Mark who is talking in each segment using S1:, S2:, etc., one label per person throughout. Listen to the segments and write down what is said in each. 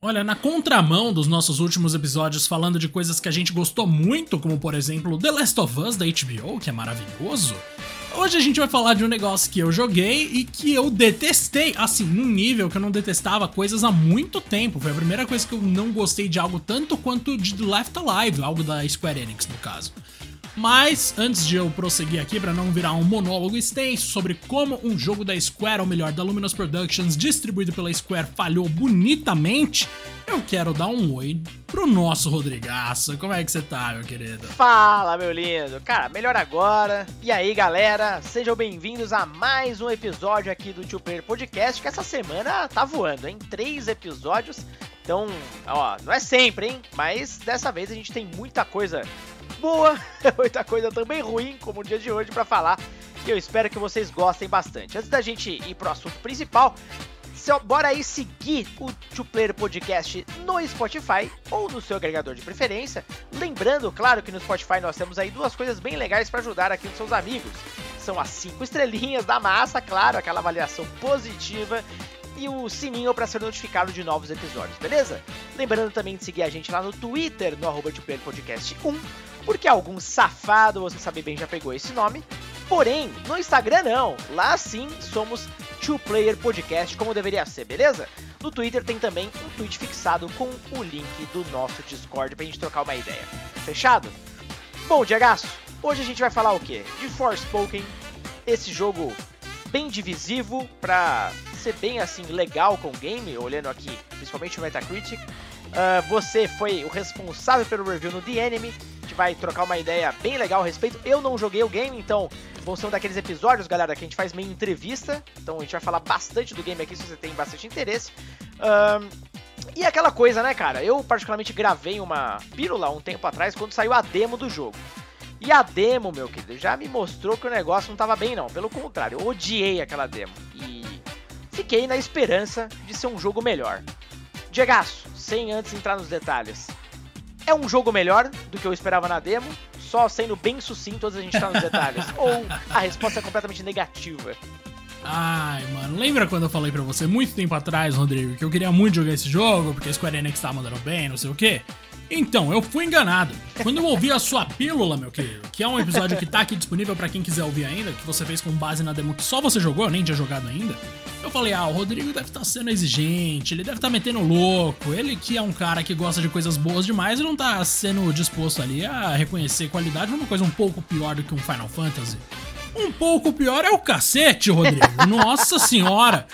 S1: Olha, na contramão dos nossos últimos episódios falando de coisas que a gente gostou muito, como por exemplo The Last of Us da HBO, que é maravilhoso, hoje a gente vai falar de um negócio que eu joguei e que eu detestei, assim, num nível que eu não detestava coisas há muito tempo. Foi a primeira coisa que eu não gostei de algo tanto quanto de The Left Alive, algo da Square Enix no caso. Mas antes de eu prosseguir aqui para não virar um monólogo extenso sobre como um jogo da Square, ou melhor, da Luminous Productions, distribuído pela Square, falhou bonitamente, eu quero dar um oi pro nosso Rodrigaço. Como é que você tá, meu querido?
S2: Fala, meu lindo. Cara, melhor agora. E aí, galera, sejam bem-vindos a mais um episódio aqui do Two Player Podcast, que essa semana tá voando, hein? Três episódios. Então, ó, não é sempre, hein? Mas dessa vez a gente tem muita coisa boa, muita coisa também ruim, como o dia de hoje, para falar. E eu espero que vocês gostem bastante. Antes da gente ir pro assunto principal, bora aí seguir o Two Player Podcast no Spotify ou no seu agregador de preferência. Lembrando, claro, que no Spotify nós temos aí duas coisas bem legais para ajudar aqui os seus amigos. São as cinco estrelinhas da massa, claro, aquela avaliação positiva e o sininho para ser notificado de novos episódios, beleza? Lembrando também de seguir a gente lá no Twitter, no arroba Podcast 1, porque algum safado, você sabe bem, já pegou esse nome. Porém, no Instagram não, lá sim somos Two Player Podcast, como deveria ser, beleza? No Twitter tem também um tweet fixado com o link do nosso Discord pra gente trocar uma ideia. Fechado? Bom, Diagaço, hoje a gente vai falar o quê? De Forspoken, esse jogo bem divisivo pra ser bem assim legal com o game, olhando aqui principalmente o Metacritic. Uh, você foi o responsável pelo review no The Enemy. Gente vai trocar uma ideia bem legal a respeito. Eu não joguei o game, então vão ser um daqueles episódios, galera, que a gente faz meio entrevista. Então a gente vai falar bastante do game aqui se você tem bastante interesse. Uh, e aquela coisa, né, cara? Eu particularmente gravei uma pílula um tempo atrás quando saiu a demo do jogo. E a demo, meu querido, já me mostrou que o negócio não tava bem, não. Pelo contrário, eu odiei aquela demo. E fiquei na esperança de ser um jogo melhor. Diegaço, sem antes entrar nos detalhes, é um jogo melhor do que eu esperava na demo? Só sendo bem sucinto antes a gente entrar nos detalhes? Ou a resposta é completamente negativa?
S1: Ai, mano, lembra quando eu falei pra você muito tempo atrás, Rodrigo, que eu queria muito jogar esse jogo, porque a Square Enix tá mandando bem, não sei o quê? Então, eu fui enganado. Quando eu ouvi a sua pílula, meu querido, que é um episódio que tá aqui disponível para quem quiser ouvir ainda, que você fez com base na demo que só você jogou, eu nem tinha jogado ainda. Eu falei, ah, o Rodrigo deve estar tá sendo exigente, ele deve estar tá metendo louco. Ele que é um cara que gosta de coisas boas demais e não tá sendo disposto ali a reconhecer qualidade numa coisa um pouco pior do que um Final Fantasy. Um pouco pior é o cacete, Rodrigo. Nossa senhora.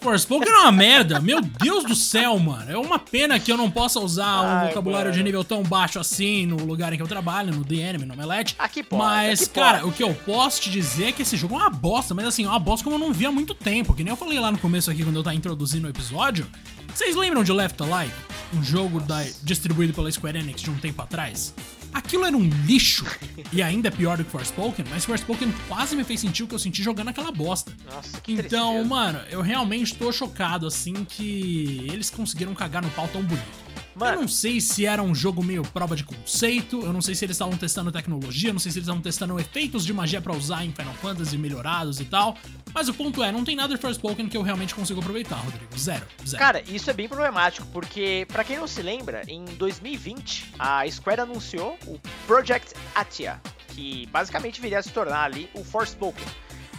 S1: Forspoken é uma merda. Meu Deus do céu, mano. É uma pena que eu não possa usar um Ai, vocabulário mano. de nível tão baixo assim no lugar em que eu trabalho, no The no Melete.
S2: Aqui pode.
S1: Mas,
S2: aqui
S1: cara,
S2: pode.
S1: o que eu posso te dizer é que esse jogo é uma bosta. Mas assim, é uma bosta como eu não vi há muito tempo. Que nem eu falei lá no começo aqui, quando eu tava introduzindo o episódio. Vocês lembram de Left Alive? Um jogo da, distribuído pela Square Enix de um tempo atrás? Aquilo era um lixo. E ainda é pior do que Forspoken, mas Forspoken quase me fez sentir o que eu senti jogando aquela bosta.
S2: Nossa, que
S1: Então,
S2: tristeza.
S1: mano, eu realmente tô chocado, assim, que eles conseguiram cagar no pau tão bonito. Mano. Eu não sei se era um jogo meio prova de conceito, eu não sei se eles estavam testando tecnologia, eu não sei se eles estavam testando efeitos de magia para usar em Final Fantasy melhorados e tal. Mas o ponto é, não tem nada de Forspoken que eu realmente consigo aproveitar, Rodrigo. Zero. zero.
S2: Cara, isso é bem problemático, porque, para quem não se lembra, em 2020, a Square anunciou o Project Atia, que basicamente viria a se tornar ali o Forspoken.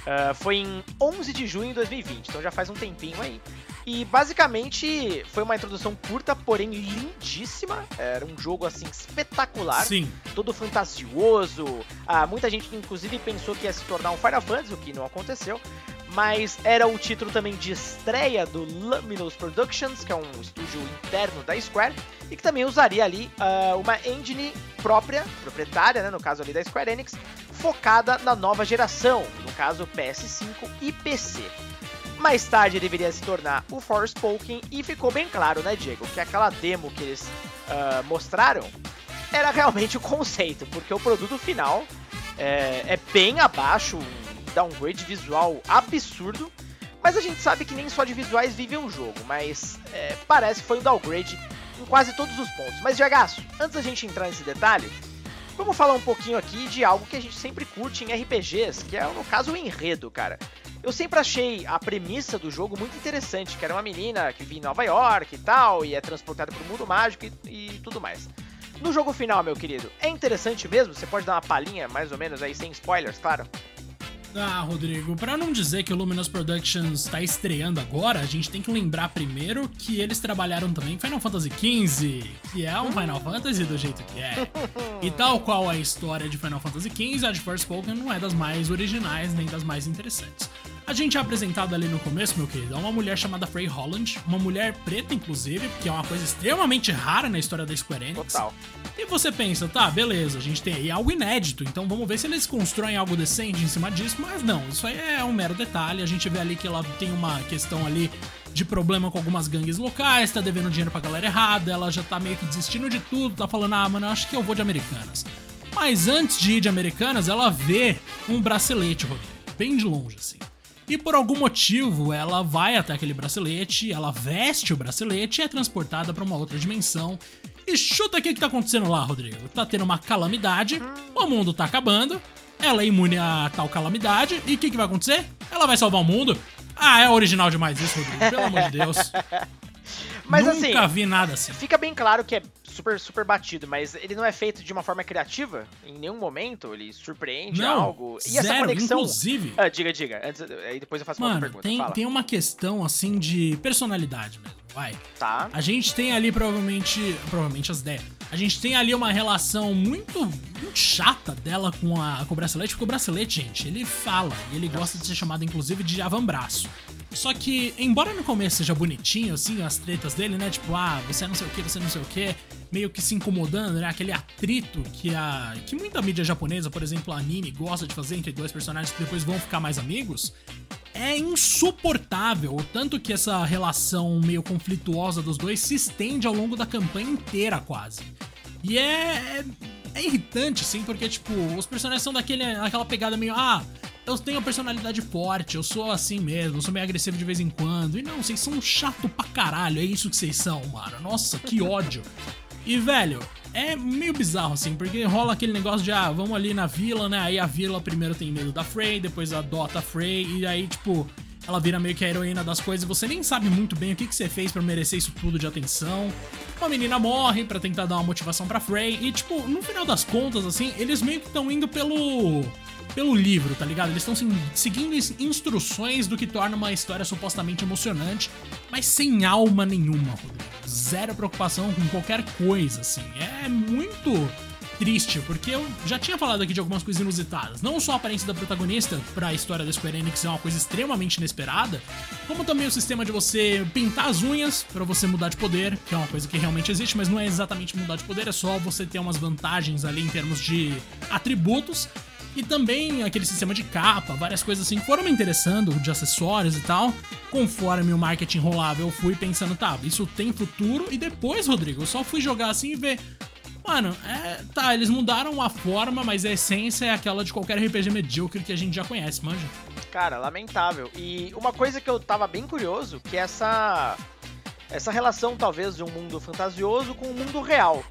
S2: Uh, foi em 11 de junho de 2020, então já faz um tempinho aí. E basicamente foi uma introdução curta, porém lindíssima. Era um jogo assim espetacular.
S1: Sim.
S2: Todo fantasioso. Ah, muita gente inclusive pensou que ia se tornar um Final Fantasy, o que não aconteceu. Mas era o título também de estreia do Luminous Productions, que é um estúdio interno da Square, e que também usaria ali uh, uma engine própria, proprietária, né, no caso ali da Square Enix, focada na nova geração, no caso PS5 e PC. Mais tarde deveria se tornar o Forspoken e ficou bem claro, né, Diego, que aquela demo que eles uh, mostraram era realmente o conceito, porque o produto final é, é bem abaixo, um downgrade visual absurdo, mas a gente sabe que nem só de visuais vive um jogo, mas é, parece que foi um downgrade em quase todos os pontos. Mas, Diagaço, antes da gente entrar nesse detalhe, vamos falar um pouquinho aqui de algo que a gente sempre curte em RPGs, que é, no caso, o enredo, cara. Eu sempre achei a premissa do jogo muito interessante, que era uma menina que vive em Nova York e tal, e é transportada pro mundo mágico e, e tudo mais. No jogo final, meu querido, é interessante mesmo? Você pode dar uma palhinha, mais ou menos, aí, sem spoilers, claro?
S1: Ah, Rodrigo, para não dizer que o Luminous Productions está estreando agora, a gente tem que lembrar primeiro que eles trabalharam também em Final Fantasy XV, que é um Final Fantasy do jeito que é. E tal qual a história de Final Fantasy XV, a de Forspoken não é das mais originais nem das mais interessantes. A gente é apresentado ali no começo, meu querido, a uma mulher chamada Frey Holland, uma mulher preta, inclusive, que é uma coisa extremamente rara na história da Square Enix.
S2: Total.
S1: E você pensa, tá, beleza, a gente tem aí algo inédito, então vamos ver se eles constroem algo decente em cima disso, mas não, isso aí é um mero detalhe. A gente vê ali que ela tem uma questão ali de problema com algumas gangues locais, tá devendo dinheiro pra galera errada, ela já tá meio que desistindo de tudo, tá falando, ah, mano, acho que eu vou de Americanas. Mas antes de ir de Americanas, ela vê um bracelete, Rodrigo, bem de longe, assim. E por algum motivo, ela vai até aquele bracelete, ela veste o bracelete e é transportada para uma outra dimensão. E chuta o que, que tá acontecendo lá, Rodrigo. Tá tendo uma calamidade, o mundo tá acabando, ela é imune a tal calamidade, e o que, que vai acontecer? Ela vai salvar o mundo. Ah, é original demais isso, Rodrigo, pelo amor de Deus.
S2: Mas
S1: Nunca
S2: assim,
S1: vi nada assim.
S2: fica bem claro que é super, super batido, mas ele não é feito de uma forma criativa? Em nenhum momento ele surpreende
S1: Não,
S2: algo? E essa
S1: zero,
S2: conexão...
S1: inclusive...
S2: Ah, diga, diga. Antes, aí depois eu faço uma outra
S1: Mano,
S2: pergunta.
S1: tem,
S2: Fala.
S1: tem uma questão, assim, de personalidade mesmo, vai.
S2: Tá.
S1: A gente tem ali provavelmente. Provavelmente as 10. A gente tem ali uma relação muito, muito chata dela com, a, com o bracelete, porque o bracelete, gente, ele fala. E ele gosta de ser chamado, inclusive, de avambraço. Só que, embora no começo seja bonitinho, assim, as tretas dele, né? Tipo, ah, você não sei o que, você não sei o que, meio que se incomodando, né? Aquele atrito que a. que muita mídia japonesa, por exemplo, a anime, gosta de fazer entre dois personagens que depois vão ficar mais amigos é insuportável, o tanto que essa relação meio conflituosa dos dois se estende ao longo da campanha inteira, quase. E é, é, é irritante, assim, porque, tipo, os personagens são daquele, daquela pegada meio, ah, eu tenho personalidade forte, eu sou assim mesmo, eu sou meio agressivo de vez em quando. E não, vocês são chato pra caralho, é isso que vocês são, mano. Nossa, que ódio. E, velho, é meio bizarro, assim, porque rola aquele negócio de, ah, vamos ali na vila, né? Aí a vila primeiro tem medo da Frey, depois adota a Frey, e aí, tipo, ela vira meio que a heroína das coisas você nem sabe muito bem o que, que você fez pra merecer isso tudo de atenção. Uma menina morre pra tentar dar uma motivação pra Frey, e, tipo, no final das contas, assim, eles meio que estão indo pelo. Pelo livro, tá ligado? Eles estão seguindo ins- instruções do que torna uma história supostamente emocionante, mas sem alma nenhuma, Rodrigo. Zero preocupação com qualquer coisa, assim. É muito triste, porque eu já tinha falado aqui de algumas coisas inusitadas. Não só a aparência da protagonista pra história da Square Enix é uma coisa extremamente inesperada, como também o sistema de você pintar as unhas pra você mudar de poder, que é uma coisa que realmente existe, mas não é exatamente mudar de poder, é só você ter umas vantagens ali em termos de atributos. E também aquele sistema de capa, várias coisas assim que foram me interessando, de acessórios e tal. Conforme o marketing rolava, eu fui pensando, tá, isso tem futuro. E depois, Rodrigo, eu só fui jogar assim e ver. Mano, é, tá, eles mudaram a forma, mas a essência é aquela de qualquer RPG medíocre que a gente já conhece, manja.
S2: Cara, lamentável. E uma coisa que eu tava bem curioso, que é essa essa relação talvez de um mundo fantasioso com o um mundo real.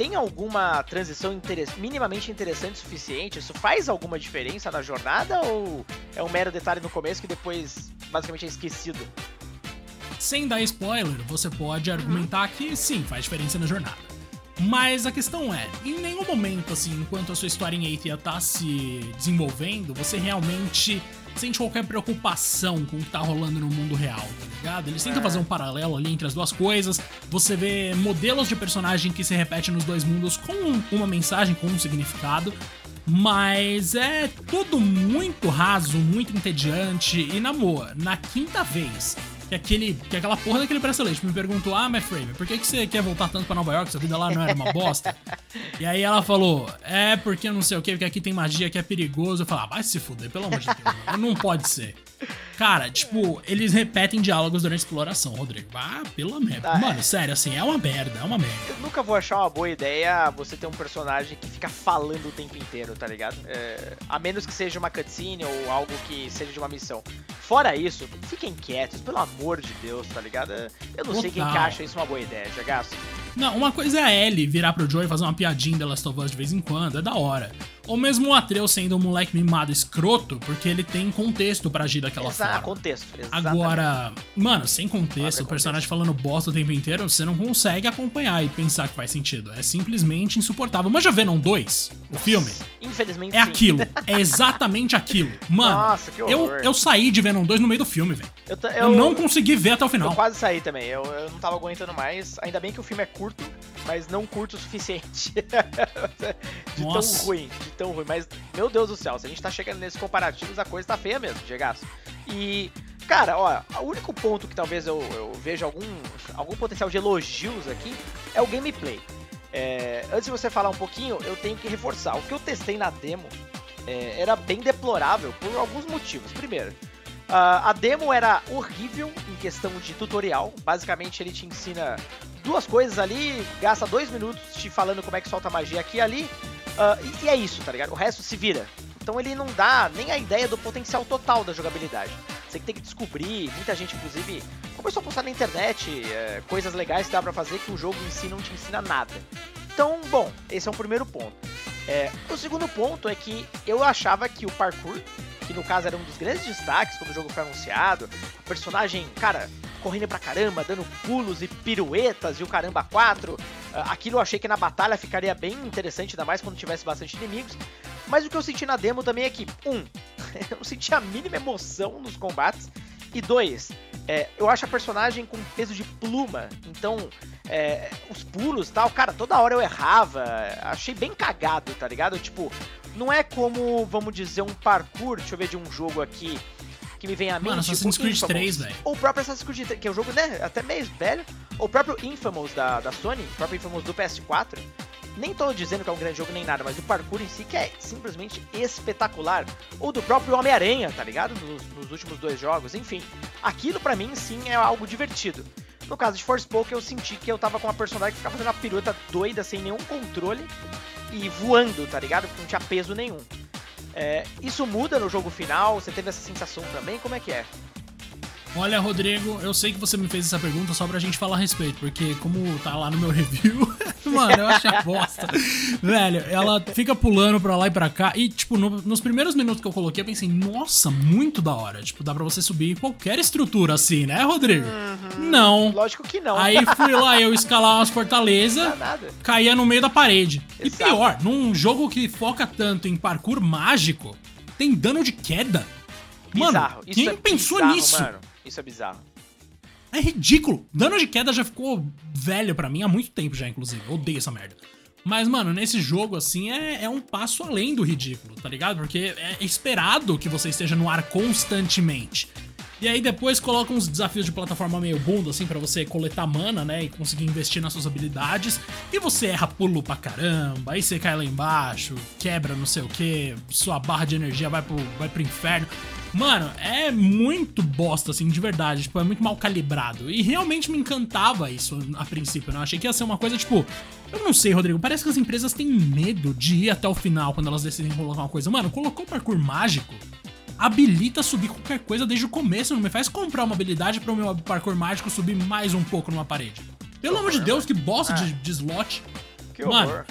S2: Tem alguma transição intere- minimamente interessante o suficiente? Isso faz alguma diferença na jornada ou é um mero detalhe no começo que depois basicamente é esquecido?
S1: Sem dar spoiler, você pode argumentar que sim, faz diferença na jornada. Mas a questão é, em nenhum momento, assim, enquanto a sua história em Aethia tá se desenvolvendo, você realmente sente qualquer preocupação com o que tá rolando no mundo real, tá ligado? Eles tentam
S2: É.
S1: fazer um paralelo ali entre as duas coisas. Você vê modelos de personagem que se repetem nos dois mundos com uma mensagem, com um significado. Mas é tudo muito raso, muito entediante. E na boa, na quinta vez que, aquele, que aquela porra daquele bracelete me perguntou: Ah, Matt Framer, por que, que você quer voltar tanto pra Nova York? Sua vida lá não era uma bosta? e aí ela falou: É porque não sei o que, porque aqui tem magia que é perigoso. Eu falei: Ah, vai se fuder, pelo amor de Deus. Não pode ser. Cara, tipo, eles repetem diálogos durante a exploração, Rodrigo. Ah, pela merda.
S2: Ah, é.
S1: Mano, sério, assim, é uma merda, é uma merda.
S2: Eu nunca vou achar uma boa ideia você ter um personagem que fica falando o tempo inteiro, tá ligado? É, a menos que seja uma cutscene ou algo que seja de uma missão. Fora isso, fiquem quietos, pelo amor de Deus, tá ligado? É, Eu não sei quem que
S1: Total.
S2: acha isso uma boa ideia, Jagaço.
S1: Não, uma coisa é a Ellie virar pro Joey e fazer uma piadinha da Last of Us de vez em quando, é da hora. Ou mesmo o Atreus sendo um moleque mimado escroto, porque ele tem contexto para agir daquela
S2: Exato,
S1: forma.
S2: contexto. Exatamente.
S1: Agora, mano, sem contexto,
S2: Olha,
S1: o personagem falando bosta o tempo inteiro, você não consegue acompanhar e pensar que faz sentido. É simplesmente insuportável. Mas já Venom 2, o filme,
S2: Infelizmente
S1: é
S2: sim.
S1: aquilo. É exatamente aquilo. Mano,
S2: Nossa, que
S1: eu,
S2: horror.
S1: eu saí de Venom 2 no meio do filme, velho.
S2: Eu, ta-
S1: Eu, não consegui ver até o
S2: Eu
S1: final.
S2: quase saí também, eu, eu não tava aguentando mais. Ainda bem que o filme é curto, mas não curto o suficiente. de
S1: Nossa.
S2: tão ruim, de tão ruim. Mas, meu Deus do céu, se a gente tá chegando nesses comparativos, a coisa tá feia mesmo, Diegaço. E, cara, ó, o único ponto que talvez eu, eu veja algum, algum potencial de elogios aqui é o gameplay. É, antes de você falar um pouquinho, eu tenho que reforçar. O que eu testei na demo é, era bem deplorável por alguns motivos. Primeiro, ah, a demo era horrível em questão de tutorial. Basicamente, ele te ensina duas coisas ali, gasta dois minutos te falando como é que solta magia aqui ali, ah, e, e é isso, tá ligado? O resto se vira. Então ele não dá nem a ideia do potencial total da jogabilidade. Você tem que descobrir, muita gente inclusive começou a postar na internet é, coisas legais que dá pra fazer que o jogo em si não te ensina nada. Então, bom, esse é um primeiro ponto. É, o segundo ponto é que eu achava que o parkour, que no caso era um dos grandes destaques quando o jogo foi anunciado, a personagem, cara, correndo pra caramba, dando pulos e piruetas e o caramba 4, aquilo eu achei que na batalha ficaria bem interessante, ainda mais quando tivesse bastante inimigos. Mas o que eu senti na demo também é que, um, eu não senti a mínima emoção nos combates, e dois, é, eu acho a personagem com peso de pluma, então é, os pulos e tal, cara, toda hora eu errava, achei bem cagado, tá ligado? Tipo, não é como, vamos dizer, um parkour, deixa eu ver de um jogo aqui que me vem à mente.
S1: Mano, Assassin's Creed
S2: Infamous.
S1: 3, velho.
S2: Ou o próprio Assassin's Creed 3, que é um jogo, né, até meio velho, ou o próprio Infamous da, da Sony, o próprio Infamous do PS4. Nem tô dizendo que é um grande jogo nem nada, mas o parkour em si que é simplesmente espetacular. Ou do próprio Homem-Aranha, tá ligado? Nos, nos últimos dois jogos, enfim. Aquilo pra mim sim é algo divertido. No caso de Forspoken, eu senti que eu tava com uma personagem que ficava fazendo uma pirueta doida, sem nenhum controle, e voando, tá ligado? Porque não tinha peso nenhum. É, isso muda no jogo final? Você teve essa sensação também? Como é que é?
S1: Olha, Rodrigo, eu sei que você me fez essa pergunta só pra gente falar a respeito, porque como tá lá no meu review, mano, eu achei a bosta. Velho, ela fica pulando pra lá e pra cá, e, tipo, no- nos primeiros minutos que eu coloquei, eu pensei, nossa, muito da hora. Tipo, dá pra você subir em qualquer estrutura assim, né, Rodrigo? Não.
S2: Lógico que não.
S1: Aí fui lá eu escalar umas fortalezas, caía no meio da parede. E
S2: Exato.
S1: pior, num jogo que foca tanto em parkour mágico, tem dano de queda. Mano,
S2: Bizarro.
S1: Quem
S2: é
S1: pensou
S2: bizarro,
S1: nisso?
S2: Mano. Isso é bizarro.
S1: É ridículo. Dano de queda já ficou velho pra mim há muito tempo já, inclusive. Eu odeio essa merda. Mas, mano, nesse jogo, assim, é, é um passo além do ridículo, tá ligado? Porque é esperado que você esteja no ar constantemente. E aí depois coloca uns desafios de plataforma meio bunda, assim, pra você coletar mana, né? E conseguir investir nas suas habilidades. E você erra pulo pra caramba, aí você cai lá embaixo, quebra não sei o que, sua barra de energia vai pro, vai pro inferno. Mano, é muito bosta, assim, de verdade. Tipo, é muito mal calibrado. E realmente me encantava isso a princípio, né? Eu achei que ia ser uma coisa, tipo. Eu não sei, Rodrigo. Parece que as empresas têm medo de ir até o final quando elas decidem colocar uma coisa. Mano, colocou parkour mágico. Habilita subir qualquer coisa desde o começo. Não me faz comprar uma habilidade para o meu parkour mágico subir mais um pouco numa parede. Pelo amor de Deus, que bosta de, de slot.
S2: Que
S1: Mano,
S2: horror.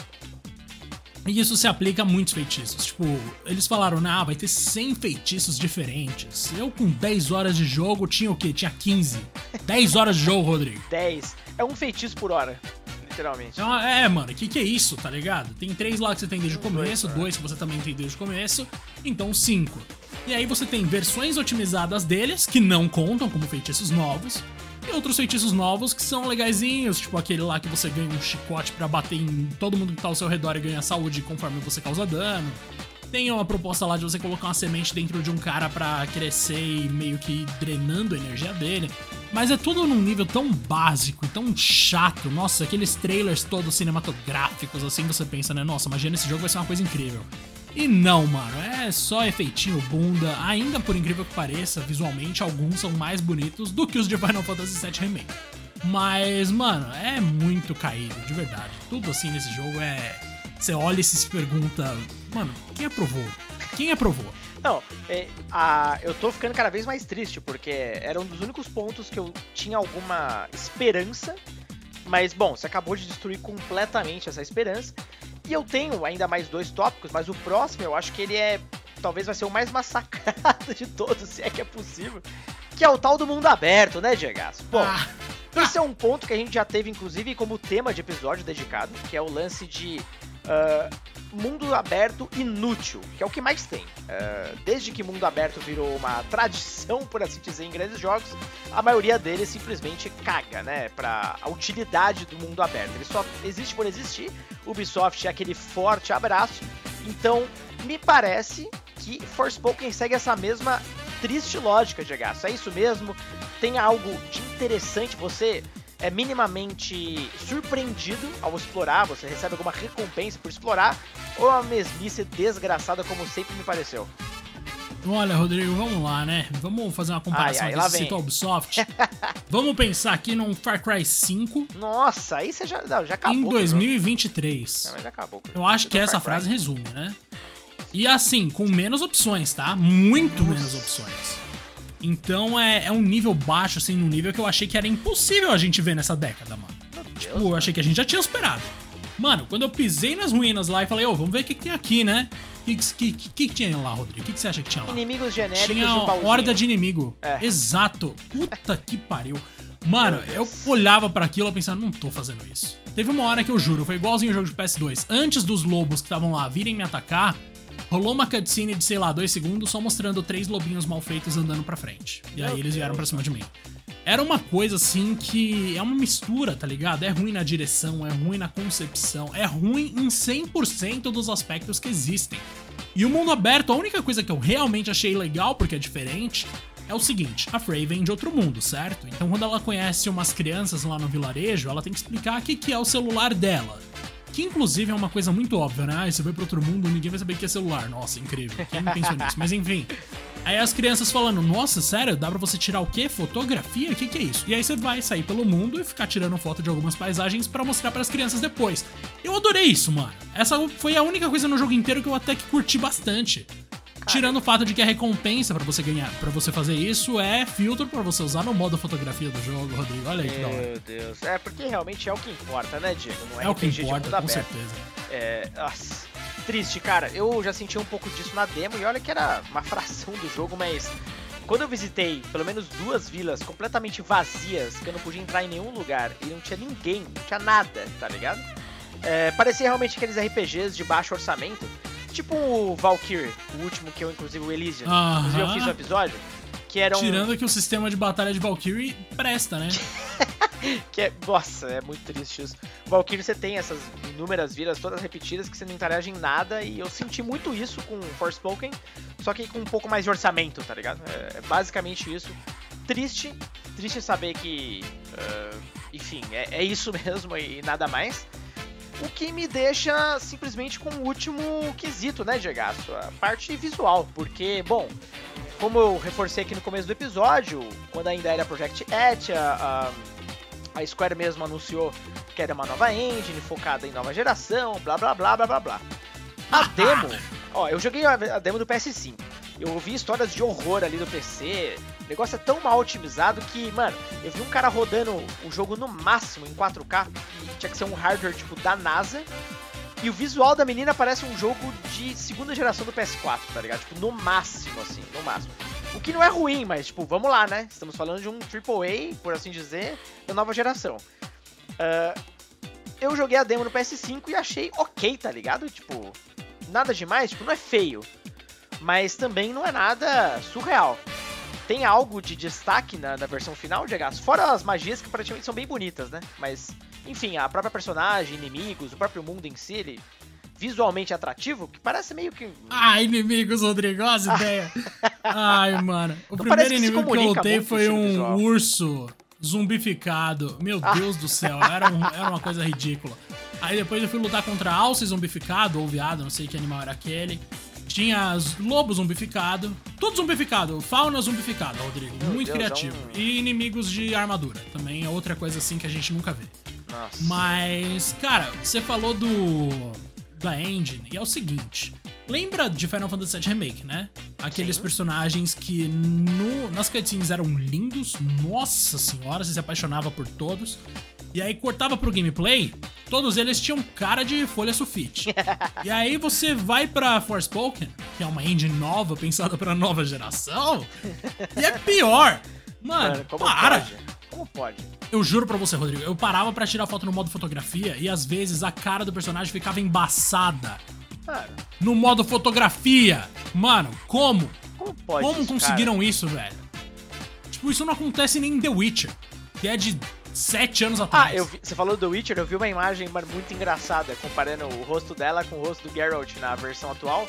S1: E isso se aplica a muitos feitiços. Tipo, eles falaram, ah, vai ter 100 feitiços diferentes. Eu com 10 horas de jogo tinha o quê? Tinha 15. 10 horas de jogo, Rodrigo.
S2: 10. É um feitiço por hora. Literalmente.
S1: Então, é, mano, que que é isso, tá ligado? Tem três lá que você tem desde o começo,
S2: né?
S1: dois que você também tem desde o começo, então cinco. E aí você tem versões otimizadas deles, que não contam como feitiços novos, e outros feitiços novos que são legaisinhos, tipo aquele lá que você ganha um chicote pra bater em todo mundo que tá ao seu redor e ganha saúde conforme você causa dano. Tem uma proposta lá de você colocar uma semente dentro de um cara pra crescer e meio que drenando a energia dele. Mas é tudo num nível tão básico e tão chato. Nossa, aqueles trailers todos cinematográficos, assim, você pensa, né? Nossa, magia nesse jogo vai ser uma coisa incrível. E não, mano, é só efeitinho bunda. Ainda por incrível que pareça, visualmente, alguns são mais bonitos do que os de Final Fantasy VII Remake. Mas, mano, é muito caído, de verdade. Tudo assim nesse jogo é. Você olha e se pergunta, mano, quem aprovou? Quem aprovou?
S2: Não, é, a- eu tô ficando cada vez mais triste, porque era um dos únicos pontos que eu tinha alguma esperança. Mas, bom, você acabou de destruir completamente essa esperança. E eu tenho ainda mais dois tópicos, mas o próximo eu acho que ele é. Talvez vai ser o mais massacrado de todos, se é que é possível. Que é o tal do mundo aberto, né, Diego? Bom, ah. esse é um ponto que a gente já teve, inclusive, como tema de episódio dedicado, que é o lance de. Uh, mundo aberto inútil, que é o que mais tem. Uh, desde que mundo aberto virou uma tradição, por assim dizer, em grandes jogos, a maioria deles simplesmente caga, né, para a utilidade do mundo aberto. Ele só existe por existir. Ubisoft é aquele forte abraço. Então, me parece que Forspoken segue essa mesma triste lógica de gasto. É isso mesmo? Tem algo de interessante você é minimamente surpreendido ao explorar, você recebe alguma recompensa por explorar, ou a mesmice desgraçada como sempre me pareceu?
S1: Olha, Rodrigo, vamos lá, né? Vamos fazer uma comparação ai, ai, aqui com Ubisoft. vamos pensar aqui num Far Cry 5.
S2: Nossa, aí você já, não, já acabou.
S1: Em 2023. Não, mas acabou. Eu acho que essa frase resume, né? E assim, com menos opções, tá? Muito Nossa. menos opções. Então é, é um nível baixo, assim, num nível que eu achei que era impossível a gente ver nessa década, mano. tipo, eu achei que a gente já tinha superado. Mano, quando eu pisei nas ruínas lá e falei, ô, oh, vamos ver o que, que tem aqui, né? O que, que, que, que, tinha lá, Rodrigo? O que, que você acha que tinha lá?
S2: Inimigos genéricos
S1: Tinha horda de inimigo. É. Exato. Puta que pariu. Mano, eu olhava para aquilo e pensava, não tô fazendo isso. Teve uma hora que eu juro, foi igualzinho o jogo de PS2. Antes dos lobos que estavam lá virem me atacar, rolou uma cutscene de, sei lá, dois segundos só mostrando três lobinhos mal feitos andando pra frente. E aí eles vieram pra cima de mim. Era uma coisa assim que é uma mistura, tá ligado? É ruim na direção, é ruim na concepção, é ruim em 100% dos aspectos que existem. E o mundo aberto, a única coisa que eu realmente achei legal, porque é diferente, é o seguinte: a Frey vem de outro mundo, certo? Então, quando ela conhece umas crianças lá no vilarejo, ela tem que explicar o que, que é o celular dela. Que inclusive é uma coisa muito óbvia, né? Ah, você vai pra outro mundo, ninguém vai saber que é celular. Nossa, incrível. Quem pensou nisso? Mas enfim. Aí as crianças falando, nossa, sério, dá pra você tirar o quê? Fotografia? O que, que é isso? E aí você vai sair pelo mundo e ficar tirando foto de algumas paisagens para mostrar para as crianças depois. Eu adorei isso, mano. Essa foi a única coisa no jogo inteiro que eu até que curti bastante. Tirando o fato de que a recompensa para você ganhar, para você fazer isso é filtro para você usar no modo fotografia do jogo, Rodrigo. Olha aí que da hora.
S2: Meu Deus. É porque realmente é o que importa, né, Diego?
S1: Não é, é o que importa, com aberto. certeza.
S2: É, nossa, triste, cara. Eu já senti um pouco disso na demo e olha que era uma fração do jogo, mas quando eu visitei pelo menos duas vilas completamente vazias, que eu não podia entrar em nenhum lugar e não tinha ninguém, não tinha nada, tá ligado? É, parecia realmente aqueles RPGs de baixo orçamento Tipo o Valkyrie, o último que eu, inclusive, o Elysian. Uh. Inclusive, eu fiz um episódio. Que era um...
S1: Tirando que o sistema de batalha de Valkyrie presta, né?
S2: que é. Nossa, é muito triste isso. Valkyrie você tem essas inúmeras vilas todas repetidas que você não interage em nada. E eu senti muito isso com Forspoken, só que com um pouco mais de orçamento, tá ligado? É, é basicamente isso. Triste, triste saber que. Uh, enfim, é, é isso mesmo e nada mais. O que me deixa simplesmente com o último quesito, né, Diego? A parte visual. Porque, bom, como eu reforcei aqui no começo do episódio, quando ainda era Project Hat, a, a, Square mesmo anunciou que era uma nova engine focada em nova geração, blá blá blá blá blá blá. A demo, ó, eu joguei a demo do PS5. Eu ouvi histórias de horror ali do PC, o negócio é tão mal otimizado que, mano, eu vi um cara rodando o jogo no máximo em 4K, e tinha que ser um hardware tipo da NASA. E o visual da menina parece um jogo de segunda geração do PS4, tá ligado? Tipo, no máximo, assim, no máximo. O que não é ruim, mas, tipo, vamos lá, né? Estamos falando de um AAA, por assim dizer, da nova geração. Uh, eu joguei a demo no PS5 e achei ok, tá ligado? Tipo, nada demais, tipo, não é feio. Mas também não é nada surreal tem algo de destaque na, na versão final, Diego? Fora as magias que praticamente são bem bonitas, né? Mas, enfim, a própria personagem, inimigos, o próprio mundo em si, ele visualmente atrativo, que parece meio que.
S1: Ah, inimigos, Rodrigo, as ideias. Ai, mano. O Não primeiro inimigo que, que eu lutei foi um visual. urso zumbificado. Meu ah. Deus do céu, era, um, era uma coisa ridícula. Aí depois eu fui lutar contra alce zumbificado, ou viado, não sei que animal era aquele. Tinha lobo zumbificado. Tudo zumbificado. Fauna zumbificada, Rodrigo. Meu Muito Deus, criativo. É um... E inimigos de armadura. Também é outra coisa assim que a gente nunca vê. Nossa. Mas, cara, você falou do. da engine. E é o seguinte. Lembra de Final Fantasy VII Remake, né? Aqueles Sim. personagens que no, nas cutscenes eram lindos. Nossa senhora, você se apaixonava por todos. E aí cortava pro gameplay todos eles tinham cara de folha sulfite. e aí você vai pra Forspoken, que é uma engine nova, pensada pra nova geração, e é pior. Mano, Mano como para.
S2: Pode? Como pode?
S1: Eu juro pra você, Rodrigo, eu parava para tirar foto no modo fotografia e às vezes a cara do personagem ficava embaçada. Mano. No modo fotografia. Mano, como? Como pode? Como isso, conseguiram cara? isso, velho? Tipo, isso não acontece nem em The Witcher, que é de sete anos atrás.
S2: Ah, eu vi, você falou do Witcher, eu vi uma imagem muito engraçada comparando o rosto dela com o rosto do Geralt na versão atual.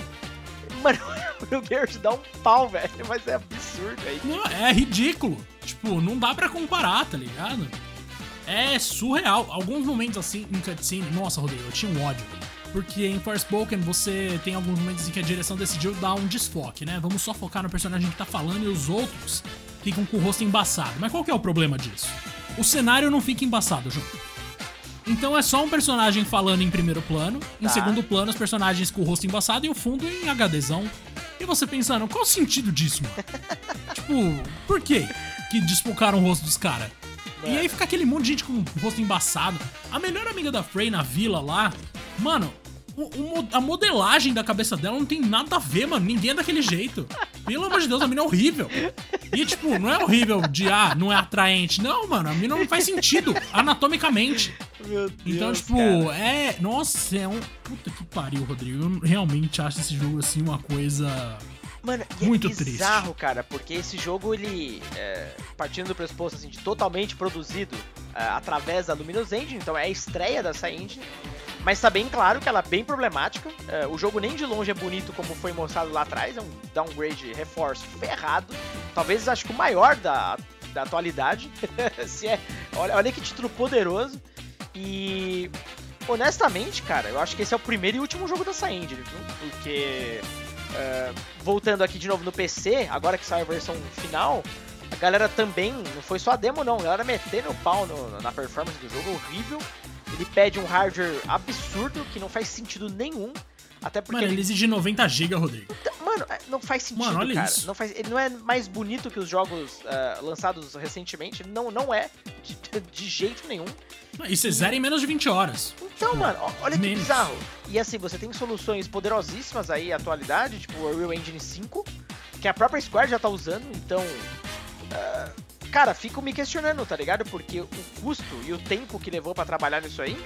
S2: Mano, o Geralt dá um pau, velho, mas é absurdo aí.
S1: Não, é ridículo. Tipo, não dá para comparar, tá ligado? É surreal. Alguns momentos assim em cutscene, nossa, Rodrigo, eu tinha um ódio. Porque em Forspoken você tem alguns momentos em que a direção decidiu dar um desfoque, né? Vamos só focar no personagem que tá falando e os outros ficam com o rosto embaçado. Mas qual que é o problema disso? O cenário não fica embaçado, João. Então é só um personagem falando em primeiro plano, em tá. segundo plano os personagens com o rosto embaçado e o fundo em HDzão. E você pensando, qual o sentido disso, mano? tipo, por quê que desfocaram o rosto dos caras? E aí fica aquele monte de gente com o rosto embaçado. A melhor amiga da Frey na vila lá, mano, o, o, a modelagem da cabeça dela não tem nada a ver, mano. Ninguém é daquele jeito. Pelo amor de Deus, a mina é horrível. E, tipo, não é horrível de, ah, não é atraente. Não, mano, a mina não faz sentido anatomicamente. Meu Deus, então, tipo, cara. é. Nossa, é um. Puta que pariu, Rodrigo. Eu realmente acho esse jogo, assim, uma coisa.
S2: Mano, e é muito é bizarro, triste. cara, porque esse jogo, ele, é, partindo do pressuposto assim, de totalmente produzido é, através da Luminous Engine, então é a estreia dessa engine, mas tá bem claro que ela é bem problemática. É, o jogo nem de longe é bonito como foi mostrado lá atrás, é um downgrade reforço ferrado. Talvez acho que o maior da, da atualidade. Se é, olha, olha que título poderoso. E honestamente, cara, eu acho que esse é o primeiro e último jogo dessa engine, viu? Porque uh, voltando aqui de novo no PC, agora que sai a versão final, a galera também, não foi só a demo não, a galera metendo o pau no, na performance do jogo, horrível. Ele pede um hardware absurdo que não faz sentido nenhum. Até porque.
S1: Mano, ele, ele exige 90 GB, Rodrigo.
S2: Então, mano, é, não faz sentido, mano, olha cara. Isso. Não faz, ele não é mais bonito que os jogos uh, lançados recentemente. Não, não é. De, de jeito nenhum.
S1: E você zera em menos de 20 horas.
S2: Então, tipo, mano, olha menos. que bizarro. E assim, você tem soluções poderosíssimas aí, atualidade, tipo o Unreal Engine 5, que a própria Square já tá usando, então. Uh, cara, fico me questionando, tá ligado? Porque o custo e o tempo que levou para trabalhar nisso aí,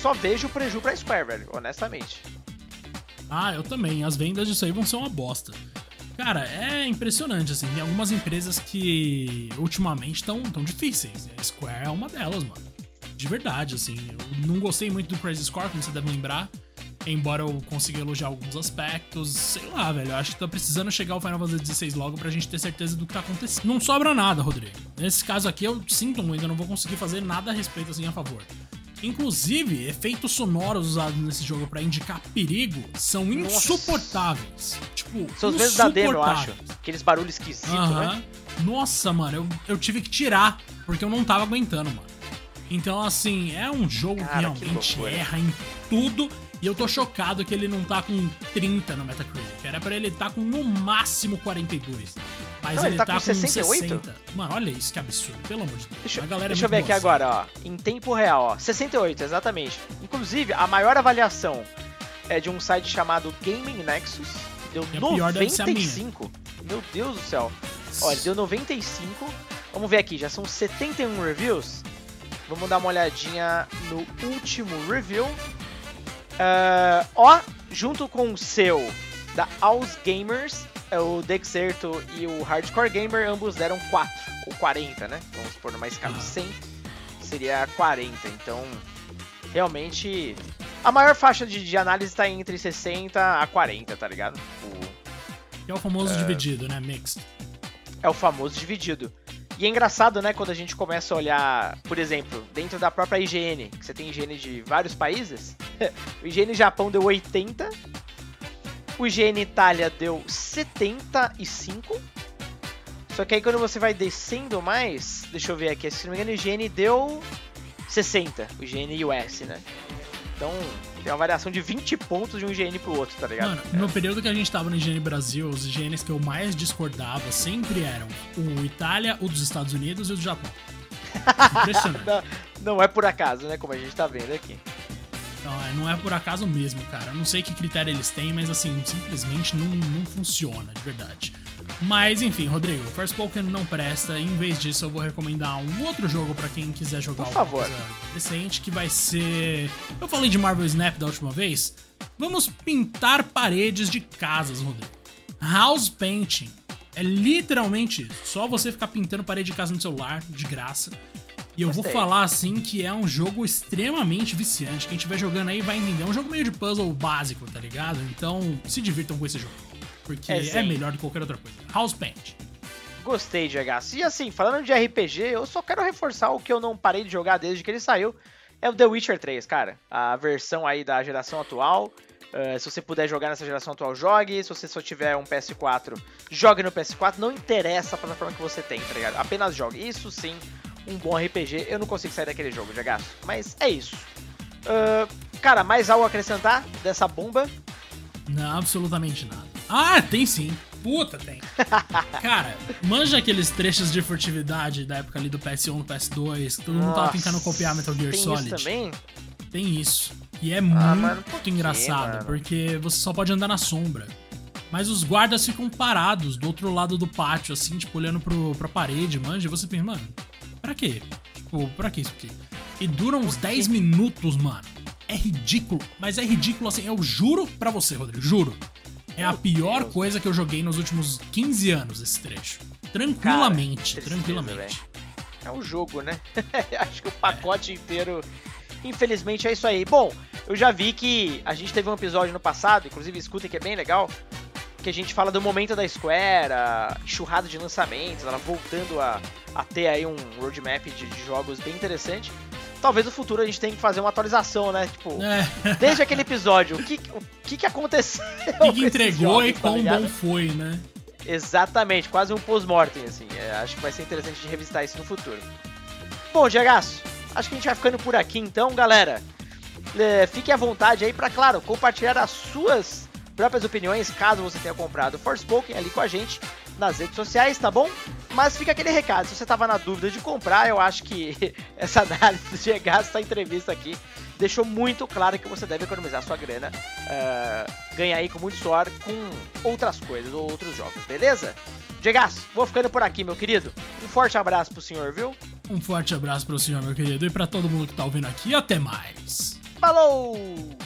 S2: só vejo preju pra Square, velho, honestamente.
S1: Ah, eu também. As vendas disso aí vão ser uma bosta. Cara, é impressionante, assim. Tem algumas empresas que ultimamente estão tão difíceis. A Square é uma delas, mano. De verdade, assim. Eu não gostei muito do Crazy Score, como você deve lembrar. Embora eu consiga elogiar alguns aspectos, sei lá, velho. Eu acho que tá precisando chegar o Final Fantasy XVI logo pra gente ter certeza do que tá acontecendo. Não sobra nada, Rodrigo. Nesse caso aqui, eu sinto muito, eu não vou conseguir fazer nada a respeito assim a favor. Inclusive, efeitos sonoros usados nesse jogo para indicar perigo são insuportáveis. Nossa. Tipo,
S2: são os mesmos da demo, eu acho. Aqueles barulhos esquisitos, uh -huh. né?
S1: Nossa, mano, eu, eu tive que tirar, porque eu não tava aguentando, mano. Então, assim, é um jogo Cara, que realmente que erra em tudo e eu tô chocado que ele não tá com 30 no Metacritic. Era pra ele estar tá com no máximo 42. Mas não, ele, ele tá, tá com 68? 60. Mano, olha isso, que absurdo. Pelo amor de Deus.
S2: Deixa, a galera é deixa eu ver aqui agora, ó. Em tempo real, ó. 68, exatamente. Inclusive, a maior avaliação é de um site chamado Gaming Nexus. Deu é 95. Meu Deus do céu. Olha, deu 95. Vamos ver aqui, já são 71 reviews. Vamos dar uma olhadinha no último review. Uh, ó, junto com o seu da Aus Gamers, é o Dexerto e o Hardcore Gamer, ambos deram 4 ou 40, né? Vamos supor numa escala de 100, seria 40. Então, realmente, a maior faixa de, de análise está entre 60 a 40, tá ligado?
S1: O, é o famoso uh, dividido, né? Mixed.
S2: É o famoso dividido. E é engraçado, né, quando a gente começa a olhar, por exemplo, dentro da própria IGN, que você tem IGN de vários países, o IGN Japão deu 80, o IGN Itália deu 75, só que aí quando você vai descendo mais, deixa eu ver aqui, se não me engano, o IGN deu 60, o IGN US, né? Então, tem uma variação de 20 pontos de um IGN pro outro, tá ligado? Mano,
S1: é. no período que a gente tava no IGN Brasil, os IGNs que eu mais discordava sempre eram o Itália, o dos Estados Unidos e o do Japão. Impressionante.
S2: não, não é por acaso, né? Como a gente tá vendo aqui.
S1: Não, é, não é por acaso mesmo, cara. Eu não sei que critério eles têm, mas assim, simplesmente não, não funciona, de verdade. Mas enfim, Rodrigo, Forspoken não presta. Em vez disso, eu vou recomendar um outro jogo para quem quiser jogar
S2: Por favor.
S1: decente, que vai ser. Eu falei de Marvel Snap da última vez. Vamos pintar paredes de casas, Rodrigo. House Painting. É literalmente isso. Só você ficar pintando parede de casa no celular, de graça. E eu
S2: Gostei.
S1: vou falar assim que é um jogo extremamente viciante. Quem estiver jogando aí vai entender. É um jogo meio de puzzle básico, tá ligado? Então se divirtam com esse jogo. Porque
S2: É,
S1: é, melhor do que qualquer outra coisa. House Paint.
S2: Gostei de H. E assim, falando de RPG, eu só quero reforçar o que eu não parei de jogar desde que ele saiu. É o The Witcher 3, cara. A versão aí da geração atual. Uh, se você puder jogar nessa geração atual, jogue. Se você só tiver um PS4, jogue no PS4. Não interessa a plataforma que você tem, tá ligado? Apenas jogue. Isso sim, um bom RPG. Eu não consigo sair daquele jogo, de Mas é isso. Uh, cara, mais algo a acrescentar dessa bomba?
S1: Não, absolutamente nada. Ah, tem sim. Puta, tem. Cara, manja aqueles trechos de furtividade da época ali do PS1, do PS2, que todo mundo tava tentando copiar Metal Gear
S2: tem
S1: Solid.
S2: Isso também?
S1: Tem isso. E é
S2: mano,
S1: muito
S2: por quê,
S1: engraçado,
S2: mano?
S1: porque você só pode andar na sombra. Mas os guardas ficam parados do outro lado do pátio, assim, tipo, olhando pro, pra parede, manja, e você pensa, mano, pra quê? Tipo, pra que isso aqui? E dura uns 10 minutos, mano. É ridículo, mas é ridículo assim, eu juro pra você, Rodrigo, juro. É a pior
S2: Deus.
S1: coisa que eu joguei nos últimos 15 anos, esse trecho. Tranquilamente,
S2: tristeza,
S1: tranquilamente.
S2: É um jogo, né? Acho que o pacote inteiro. Infelizmente é isso aí. Bom, eu já vi que a gente teve um episódio no passado, inclusive escutem que é bem legal, que a gente fala do momento da Square, a enxurrada de lançamentos, ela voltando a, a ter aí um roadmap de, de jogos bem interessante. Talvez no futuro a gente tenha que fazer uma atualização, né? Tipo,
S1: É,
S2: desde aquele episódio, o que, o que, que aconteceu?
S1: o que, entregou
S2: jogos,
S1: e
S2: tá
S1: quão
S2: ligado?
S1: bom foi, né?
S2: Exatamente, quase um post-mortem, assim. É, acho que vai ser interessante de revistar isso no futuro. Bom, Diagaço, acho que a gente vai ficando por aqui então, galera. É, fique à vontade aí para, claro, compartilhar as suas próprias opiniões, caso você tenha comprado Forspoken ali com a gente nas redes sociais, tá bom? Mas fica aquele recado, se você tava na dúvida de comprar, eu acho que essa análise do Diagaço, essa entrevista aqui, deixou muito claro que você deve economizar sua grana, é, ganhar aí com muito suor com outras coisas ou outros jogos, beleza? Diegaço, vou ficando por aqui, meu querido. Um forte abraço pro senhor, viu?
S1: Um forte abraço pro senhor, meu querido, e pra todo mundo que tá ouvindo aqui, até mais.
S2: Falou!